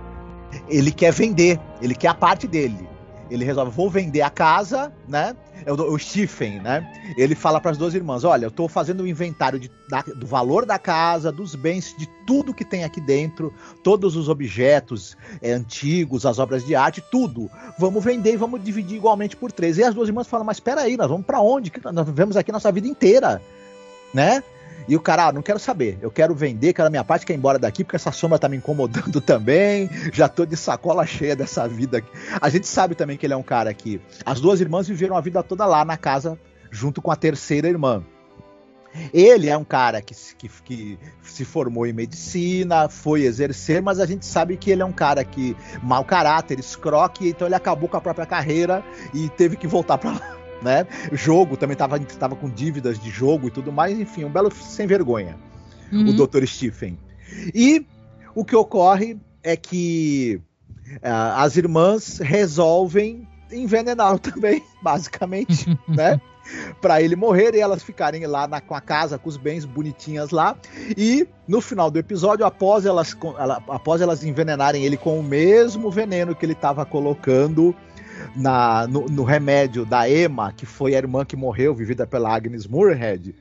ele quer vender, ele quer a parte dele. Ele resolve, vou vender a casa, né? É o, o Stephen, né? Ele fala para as duas irmãs: Olha, eu estou fazendo o um inventário de, da, do valor da casa, dos bens, de tudo que tem aqui dentro, todos os objetos é, antigos, as obras de arte, tudo. Vamos vender e vamos dividir igualmente por três. E as duas irmãs falam: Mas espera aí, nós vamos para onde? Nós vivemos aqui nossa vida inteira, né? E o cara, ah, não quero saber, eu quero vender, quero a minha parte, quer ir embora daqui, porque essa sombra tá me incomodando também, já tô de sacola cheia dessa vida. Aqui. A gente sabe também que ele é um cara que as duas irmãs viveram a vida toda lá na casa, junto com a terceira irmã. Ele é um cara que, que, que, se formou em medicina, foi exercer, mas a gente sabe que ele é um cara que mau caráter, escroque, então ele acabou com a própria carreira e teve que voltar para lá né? Jogo também tava, tava com dívidas de jogo e tudo mais, enfim, um belo sem vergonha. Uhum. O Dr. Stephen. E o que ocorre é que uh, as irmãs resolvem envenená-lo também, basicamente, né? para ele morrer e elas ficarem lá na, com a casa, com os bens bonitinhas lá. E no final do episódio, após elas, ela, após elas envenenarem ele com o mesmo veneno que ele estava colocando na, no, no, remédio da Emma, que foi a irmã que morreu, vivida pela Agnes Moorehead,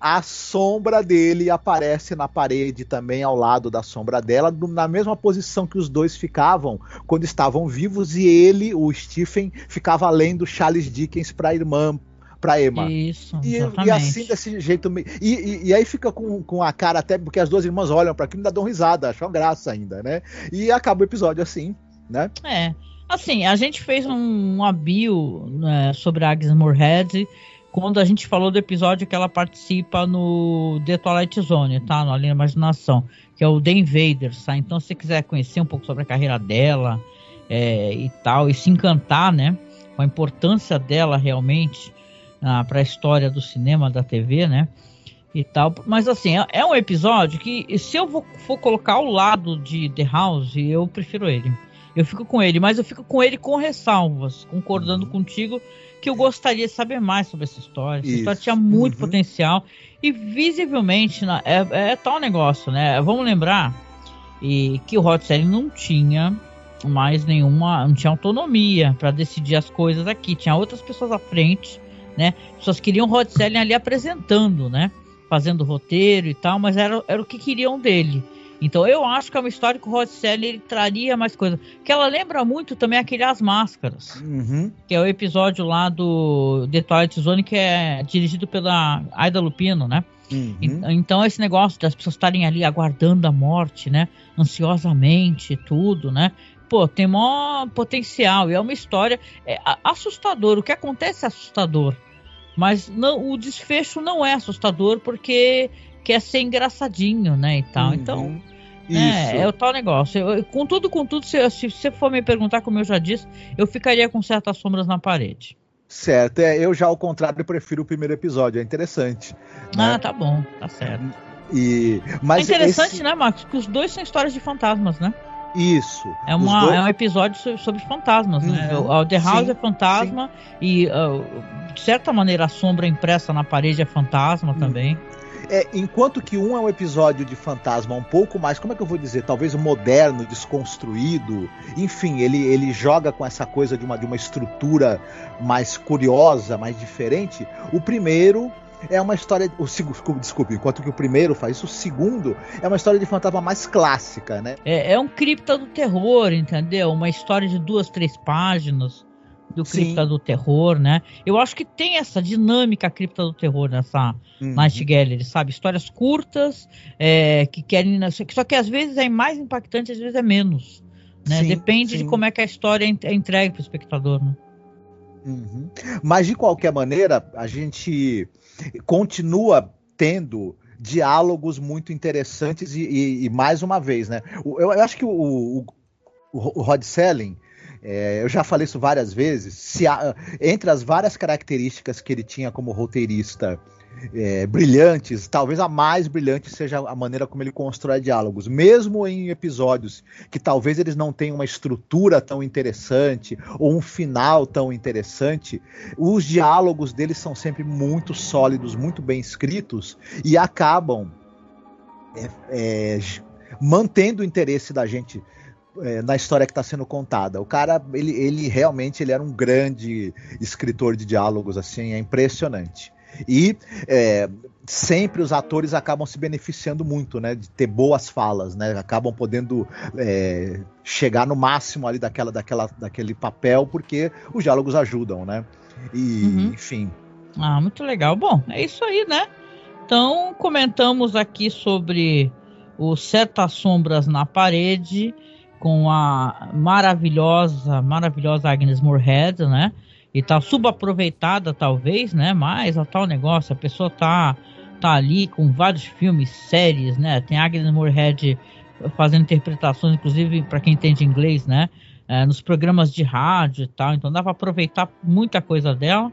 a sombra dele aparece na parede também ao lado da sombra dela, na mesma posição que os dois ficavam quando estavam vivos, e ele, o Stephen, ficava lendo Charles Dickens para a irmã, pra Emma. Isso, e, e, assim, desse jeito. E, e, e, aí fica com, com a cara até, porque as duas irmãs olham para aquilo e ainda dão risada, acham graça ainda, né? E acaba o episódio assim, né? É. Assim, a gente fez um, um bio né, sobre Agnes Moorehead quando a gente falou do episódio que ela participa no The Twilight Zone, tá? No Além da Imaginação, que é o The Invaders, tá? Então, se você quiser conhecer um pouco sobre a carreira dela é, e tal, e se encantar, né? Com a importância dela realmente ah, para a história do cinema, da TV, né? E tal. Mas, assim, é, é um episódio que, se eu for colocar ao lado de The House, eu prefiro ele. Eu fico com ele, mas eu fico com ele com ressalvas, concordando uhum. contigo que eu gostaria de saber mais sobre essa história. Essa Isso. história tinha muito uhum. potencial e visivelmente é, é, tal negócio, né? Vamos lembrar e que o Hot Selling não tinha mais nenhuma, não tinha autonomia para decidir as coisas aqui. Tinha outras pessoas à frente, né? Pessoas queriam o Hot ali apresentando, né? Fazendo roteiro e tal, mas era, era o que queriam dele. Então eu acho que é uma história que o Rod ele traria mais coisa. Que ela lembra muito também aquele As Máscaras. Uhum. Que é o episódio lá do The Twilight Zone que é dirigido pela Aida Lupino, né? Uhum. Então esse negócio das pessoas estarem ali aguardando a morte, né? Ansiosamente, tudo, né? Pô, tem maior potencial. E é uma história é, assustador. O que acontece é assustador. Mas não, o desfecho não é assustador porque quer ser engraçadinho, né? E tal. Uhum. Então. É, é o tal negócio. Eu, com tudo, com tudo, se, se você for me perguntar, como eu já disse, eu ficaria com certas sombras na parede. Certo, é, eu já ao contrário prefiro o primeiro episódio, é interessante. Né? Ah, tá bom, tá certo. E, mas é interessante, esse... né, Marcos? Que os dois são histórias de fantasmas, né? Isso. É, uma, dois... é um episódio sobre, sobre fantasmas, né? uhum. né? O The House sim, é fantasma sim. e, uh, de certa maneira, a sombra impressa na parede é fantasma uhum. também. É, enquanto que um é um episódio de fantasma um pouco mais, como é que eu vou dizer, talvez moderno, desconstruído, enfim, ele, ele joga com essa coisa de uma, de uma estrutura mais curiosa, mais diferente. O primeiro é uma história. O desculpe, enquanto que o primeiro faz isso, o segundo é uma história de fantasma mais clássica, né? É, é um cripta do terror, entendeu? Uma história de duas, três páginas do Cripta Sim. do Terror, né? Eu acho que tem essa dinâmica Cripta do Terror nessa uhum. Night Gallery, sabe? Histórias curtas, é, que querem. Só que às vezes é mais impactante, às vezes é menos. Né? Sim, Depende sim. de como é que a história é entregue para o espectador. Né? Uhum. Mas de qualquer maneira, a gente continua tendo diálogos muito interessantes e, e, e mais uma vez, né? Eu, eu acho que o, o, o Rod Selling é, eu já falei isso várias vezes. Se entre as várias características que ele tinha como roteirista é, brilhantes, talvez a mais brilhante seja a maneira como ele constrói diálogos, mesmo em episódios que talvez eles não tenham uma estrutura tão interessante ou um final tão interessante, os diálogos deles são sempre muito sólidos, muito bem escritos e acabam é, é, mantendo o interesse da gente é, na história que está sendo contada. O cara, ele, ele realmente ele era um grande escritor de diálogos, assim, é impressionante. E é, sempre os atores acabam se beneficiando muito, né, de ter boas falas, né, acabam podendo é, chegar no máximo ali daquela, daquela, daquele papel, porque os diálogos ajudam, né? E, uhum. enfim. Ah, muito legal. Bom, é isso aí, né? Então, comentamos aqui sobre o Certas Sombras na Parede com a maravilhosa, maravilhosa Agnes Moorehead, né? E tá subaproveitada talvez, né? Mas o tal negócio, a pessoa tá tá ali com vários filmes, séries, né? Tem Agnes Moorehead fazendo interpretações, inclusive para quem entende inglês, né? É, nos programas de rádio e tal. Então dá para aproveitar muita coisa dela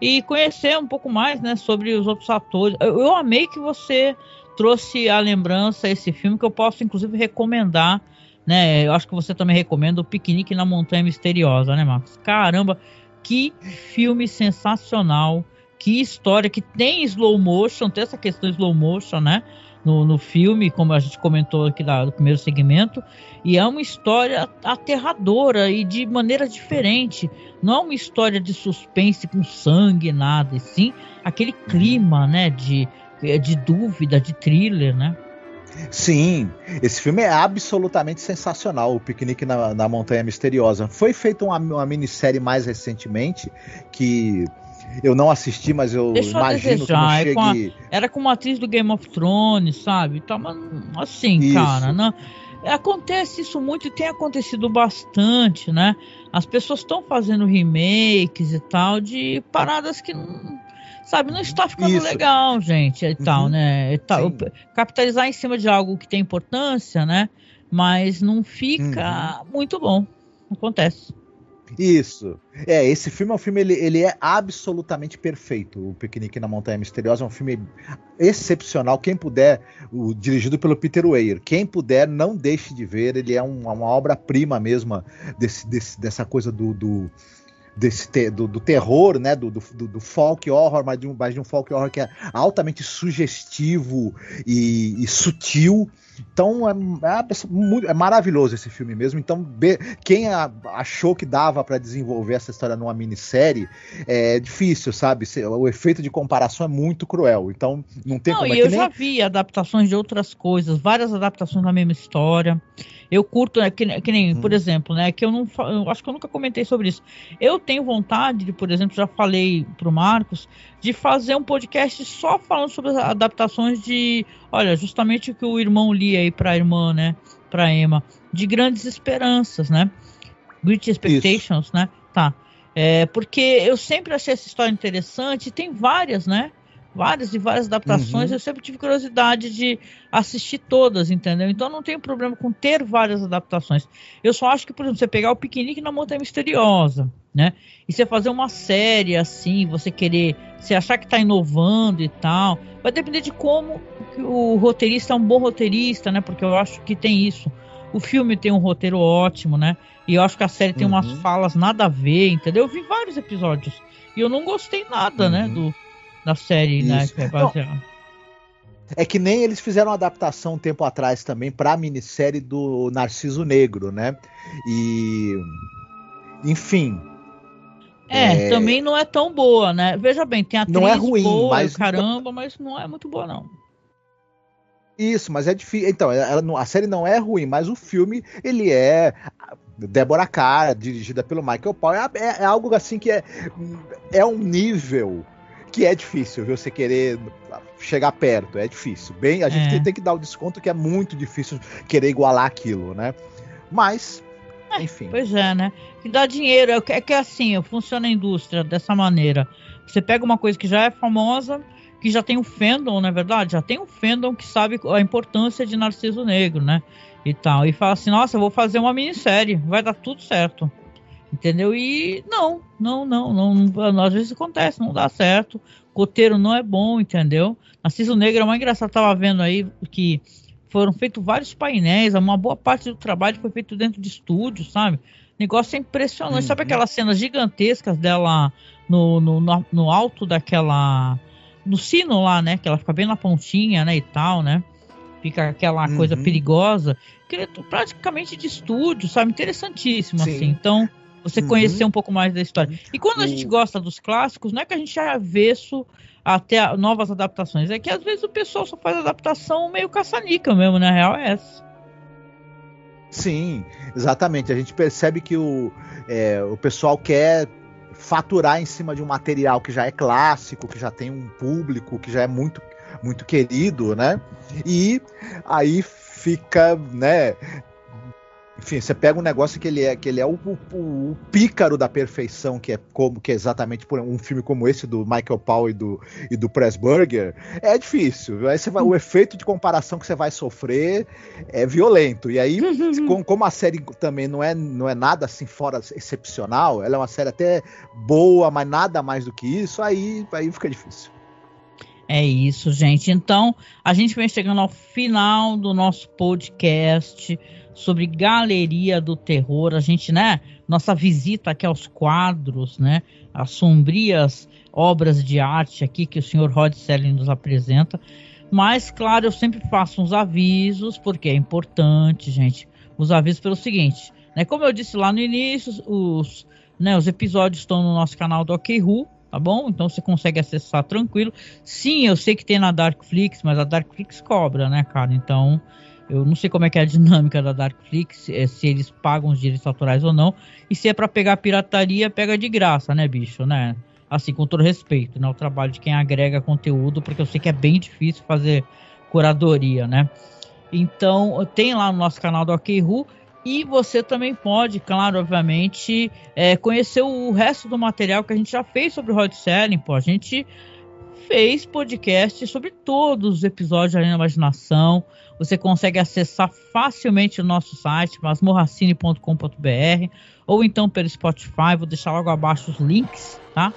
e conhecer um pouco mais, né? Sobre os outros atores. Eu, eu amei que você trouxe a lembrança esse filme que eu posso inclusive recomendar né? Eu acho que você também recomenda o Piquenique na Montanha Misteriosa, né, Marcos? Caramba, que filme sensacional, que história que tem slow motion, tem essa questão slow motion, né? No, no filme, como a gente comentou aqui da, do primeiro segmento, e é uma história aterradora e de maneira diferente. Não é uma história de suspense com sangue, nada, e sim aquele clima, né, de, de dúvida, de thriller, né? Sim, esse filme é absolutamente sensacional, o Piquenique na, na Montanha Misteriosa. Foi feita uma, uma minissérie mais recentemente que eu não assisti, mas eu Deixa imagino eu que chegue... É com a, era com uma atriz do Game of Thrones, sabe? Tá, assim, isso. cara, não, acontece isso muito e tem acontecido bastante, né? As pessoas estão fazendo remakes e tal de paradas que sabe, não está ficando Isso. legal, gente, e tal, Uhum. né? E tal. Capitalizar em cima de algo que tem importância, né? Mas não fica Uhum. muito bom. Acontece. Isso. É, esse filme é um filme, ele, ele é absolutamente perfeito. O Piquenique na Montanha Misteriosa é um filme excepcional. Quem puder, o, dirigido pelo Peter Weir, quem puder, não deixe de ver. Ele é um- uma obra-prima mesmo desse, desse- dessa coisa do. do desse te- do, do terror, né, do, do, do- folk horror, mas de, um, mas de um folk horror que é altamente sugestivo e, e sutil. Então é, é é maravilhoso esse filme mesmo. Então be- quem a- achou que dava para desenvolver essa história numa minissérie é difícil, sabe? Se- O efeito de comparação é muito cruel. Então não tem Não, como. e É eu nem- já vi adaptações de outras coisas, várias adaptações da mesma história. Eu curto, né, que, que nem, Hum. por exemplo, né, que eu não eu acho que eu nunca comentei sobre isso. Eu tenho vontade de, por exemplo, já falei pro Marcos, de fazer um podcast só falando sobre as adaptações de, olha, justamente o que o irmão lia aí pra irmã, né, pra Emma, de grandes esperanças, né? Great Expectations, né? Tá. É, porque eu sempre achei essa história interessante, e tem várias, né? Várias e várias adaptações, Uhum. eu sempre tive curiosidade de assistir todas, entendeu? Então não tenho problema com ter várias adaptações. Eu só acho que, por exemplo, você pegar o Piquenique na Montanha Misteriosa, né? E você fazer uma série assim, você querer, você achar que tá inovando e tal, vai depender de como o roteirista é um bom roteirista, né? Porque eu acho que tem isso. O filme tem um roteiro ótimo, né? E eu acho que a série tem umas Uhum. falas nada a ver, entendeu? Eu vi vários episódios e eu não gostei nada, né? Uhum. Do, da série, né? Isso. Que é baseada. É que nem eles fizeram uma adaptação um tempo atrás também para a minissérie do Narciso Negro, né? E. Enfim. É, É. também não é tão boa, né? Veja bem, tem atriz Não é ruim, boa, mas- caramba, mas não é muito boa, não. Isso, mas é difícil. Então, ela a série não é ruim, mas o filme, ele é. Débora Carr, dirigida pelo Michael Paul, é, é- é algo assim que é, é um nível que é difícil, viu? Você querer chegar perto, é difícil. Bem, a gente É. tem, que dar o desconto que é muito difícil querer igualar aquilo, né? Mas, enfim. Pois é, né? Que dá dinheiro. É que- é que assim, funciona a indústria dessa maneira. Você pega uma coisa que já é famosa, que já tem um fandom, não é verdade? Já tem um fandom que sabe a importância de Narciso Negro, né? E tal. E fala assim, nossa, eu vou fazer uma minissérie, vai dar tudo certo. Entendeu? E não, não, não, não, não, às vezes acontece, não dá certo. O roteiro não é bom, entendeu? Narciso Negro é uma engraçada, tava vendo aí que foram feitos vários painéis, uma boa parte do trabalho foi feito dentro de estúdio, sabe? Negócio é impressionante. Sabe Uhum. aquelas cenas gigantescas dela no, no, no, no alto daquela. No sino lá, né? Que ela fica bem na pontinha, né? E tal, né? Fica aquela Uhum. coisa perigosa. Que é praticamente de estúdio, sabe? Interessantíssimo, Sim. assim. Então, você Uhum. conhecer um pouco mais da história. E quando a gente gosta dos clássicos, não é que a gente é avesso até novas adaptações. É que às vezes o pessoal só faz adaptação meio caçanica mesmo, na real é essa. Sim, exatamente. A gente percebe que o, é, o pessoal quer faturar em cima de um material que já é clássico, que já tem um público, que já é muito, muito querido, né? E aí fica, né? Enfim, você pega um negócio que ele é, que ele é o, o- o pícaro da perfeição, que é como que é exatamente por um filme como esse do Michael Powell e do, e do Pressburger, é difícil. Aí você vai, o efeito de comparação que você vai sofrer é violento. E aí com- como a série também não é, não é nada assim fora excepcional, ela é uma série até boa, mas nada mais do que isso, aí, aí fica difícil. É isso, gente. Então, a gente vem chegando ao final do nosso podcast sobre Galeria do Terror. A gente, né, nossa visita aqui aos quadros, né, as sombrias obras de arte aqui que o senhor Rod Selling nos apresenta. Mas, claro, eu sempre faço uns avisos, porque é importante, gente. Os avisos pelo seguinte, né, como eu disse lá no início, os, né, os episódios estão no nosso canal do OK Who, tá bom? Então você consegue acessar tranquilo. Sim, eu sei que tem na Darkflix, mas a Darkflix cobra, né, cara? Então, eu não sei como é que é a dinâmica da Darkflix, eh, se eles pagam os direitos autorais ou não. E se é pra pegar pirataria, pega de graça, né, bicho, né? Assim, com todo respeito, né? O trabalho de quem agrega conteúdo, porque eu sei que é bem difícil fazer curadoria, né? Então, tem lá no nosso canal do OK Who. E você também pode, claro, obviamente, é, conhecer o resto do material que a gente já fez sobre o Rod Selling. Pô, a gente fez podcast sobre todos os episódios da Além da Imaginação. Você consegue acessar facilmente o nosso site, masmorracine.com.br, ou então pelo Spotify. Vou deixar logo abaixo os links, tá?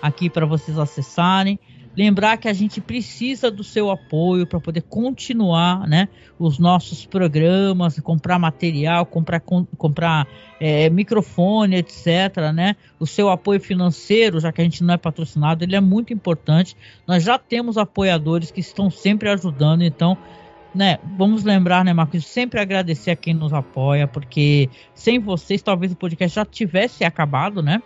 Aqui para vocês acessarem. Lembrar que a gente precisa do seu apoio para poder continuar né, os nossos programas, comprar material, comprar, com, comprar é, microfone, etc. Né? O seu apoio financeiro, já que a gente não é patrocinado, ele é muito importante. Nós já temos apoiadores que estão sempre ajudando, então né, vamos lembrar, né, Marcos, sempre agradecer a quem nos apoia, porque sem vocês talvez o podcast já tivesse acabado, né?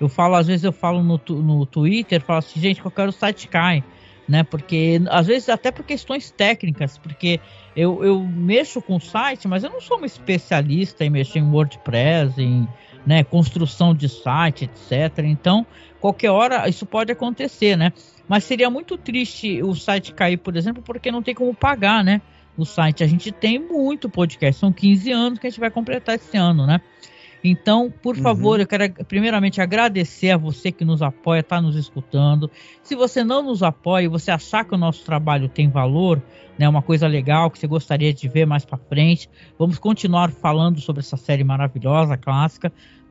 Eu falo, às vezes eu falo no, no Twitter, falo assim, gente, qualquer o site cai, né? Porque às vezes até por questões técnicas, porque eu, eu mexo com o site, mas eu não sou uma especialista em mexer em WordPress, em né, construção de site, etc. Então, qualquer hora isso pode acontecer, né? Mas seria muito triste o site cair, por exemplo, porque não tem como pagar, né? O site. A gente tem muito podcast, são 15 anos que a gente vai completar esse ano, né? Então, por uhum. favor, eu quero primeiramente agradecer a você que nos apoia, está nos escutando. Se você não nos apoia e você achar que o nosso trabalho tem valor, né, uma coisa legal que você gostaria de ver mais para frente, vamos continuar falando sobre essa série maravilhosa, clássica.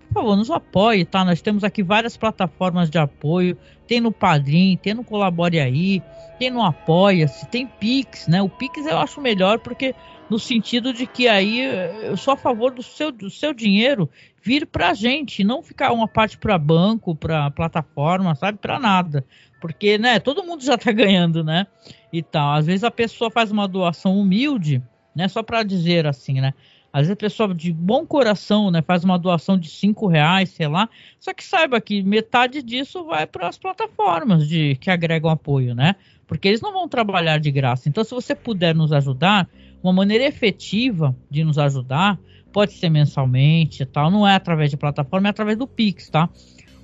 Por favor, nos apoie, tá? Nós temos aqui várias plataformas de apoio. Tem no Padrim, tem no Colabore Aí, tem no Apoia-se, tem Pix, né? O Pix eu acho melhor porque no sentido de que aí eu sou a favor do seu, do seu dinheiro vir para a gente, não ficar uma parte para banco, para plataforma, sabe, para nada, porque né, todo mundo já está ganhando, né, e tal. Às vezes a pessoa faz uma doação humilde, né, só para dizer assim, né. Às vezes a pessoa de bom coração, né, faz uma doação de cinco reais, sei lá. Só que saiba que metade disso vai para as plataformas de que agregam apoio, né? Porque eles não vão trabalhar de graça. Então, se você puder nos ajudar, uma maneira efetiva de nos ajudar pode ser mensalmente, tal. Não é através de plataforma, é através do Pix, tá?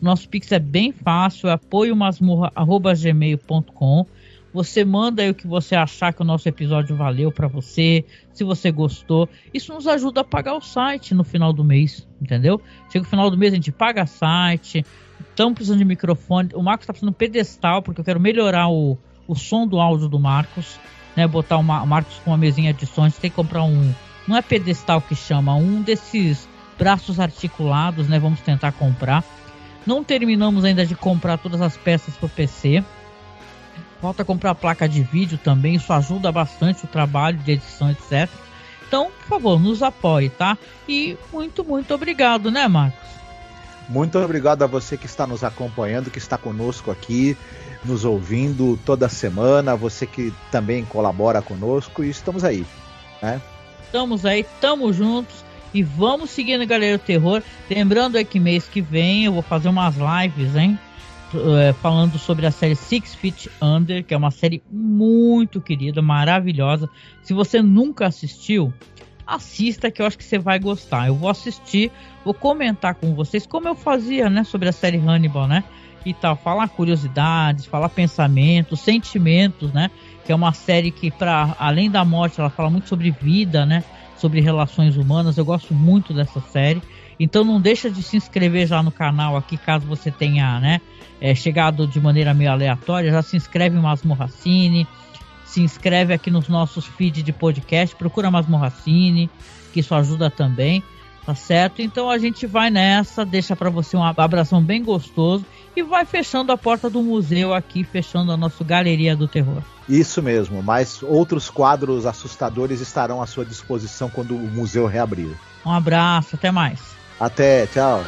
O nosso Pix é bem fácil, é apoiomasmurra.gmail.com. Você manda aí o que você achar que o nosso episódio valeu para você, se você gostou. Isso nos ajuda a pagar o site no final do mês, entendeu? Chega no final do mês, a gente paga o site. Estamos precisando de microfone. O Marcos está precisando de um pedestal, porque eu quero melhorar o, o som do áudio do Marcos né, botar uma Marcos com uma mesinha de som, a gente tem que comprar um, não é pedestal que chama, um desses braços articulados, né? Vamos tentar comprar. Não terminamos ainda de comprar todas as peças para o PC. Falta comprar a placa de vídeo também, isso ajuda bastante o trabalho de edição, etc. Então, por favor, nos apoie, tá? E muito, muito obrigado, né, Marcos? Muito obrigado a você que está nos acompanhando, que está conosco aqui nos ouvindo toda semana, você que também colabora conosco e estamos aí, né? Estamos aí, estamos juntos e vamos seguindo Galera do Terror. Lembrando aí que mês que vem eu vou fazer umas lives, hein? É, falando sobre a série Six Feet Under, que é uma série muito querida, maravilhosa. Se você nunca assistiu, assista que eu acho que você vai gostar. Eu vou assistir, vou comentar com vocês como eu fazia, né, sobre a série Hannibal, né? e tal, falar curiosidades, falar pensamentos, sentimentos, né? Que é uma série que, para além da morte, ela fala muito sobre vida, né? Sobre relações humanas. Eu gosto muito dessa série. Então não deixa de se inscrever já no canal aqui, caso você tenha, né? É, chegado de maneira meio aleatória, já se inscreve em Masmorracine, se inscreve aqui nos nossos feeds de podcast, procura Masmorracine, que isso ajuda também, tá certo? Então a gente vai nessa, deixa para você um abração bem gostoso e vai fechando a porta do museu aqui, fechando a nossa Galeria do Terror. Isso mesmo, mas outros quadros assustadores estarão à sua disposição quando o museu reabrir. Um abraço, até mais. Até, tchau.